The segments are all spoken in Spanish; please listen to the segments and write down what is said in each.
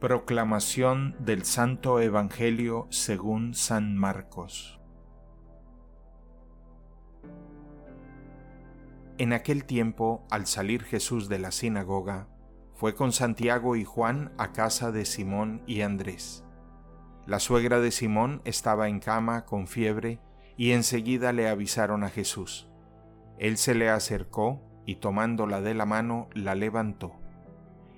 Proclamación del Santo Evangelio según San Marcos En aquel tiempo, al salir Jesús de la sinagoga, fue con Santiago y Juan a casa de Simón y Andrés. La suegra de Simón estaba en cama con fiebre y enseguida le avisaron a Jesús. Él se le acercó y tomándola de la mano la levantó.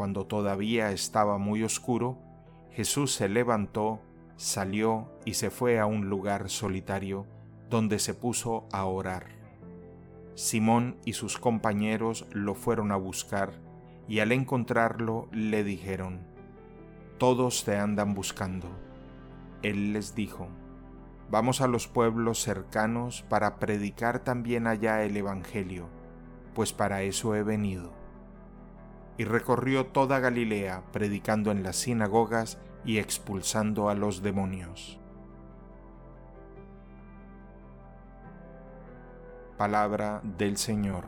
cuando todavía estaba muy oscuro, Jesús se levantó, salió y se fue a un lugar solitario, donde se puso a orar. Simón y sus compañeros lo fueron a buscar, y al encontrarlo le dijeron, Todos te andan buscando. Él les dijo, Vamos a los pueblos cercanos para predicar también allá el Evangelio, pues para eso he venido y recorrió toda Galilea predicando en las sinagogas y expulsando a los demonios. Palabra del Señor.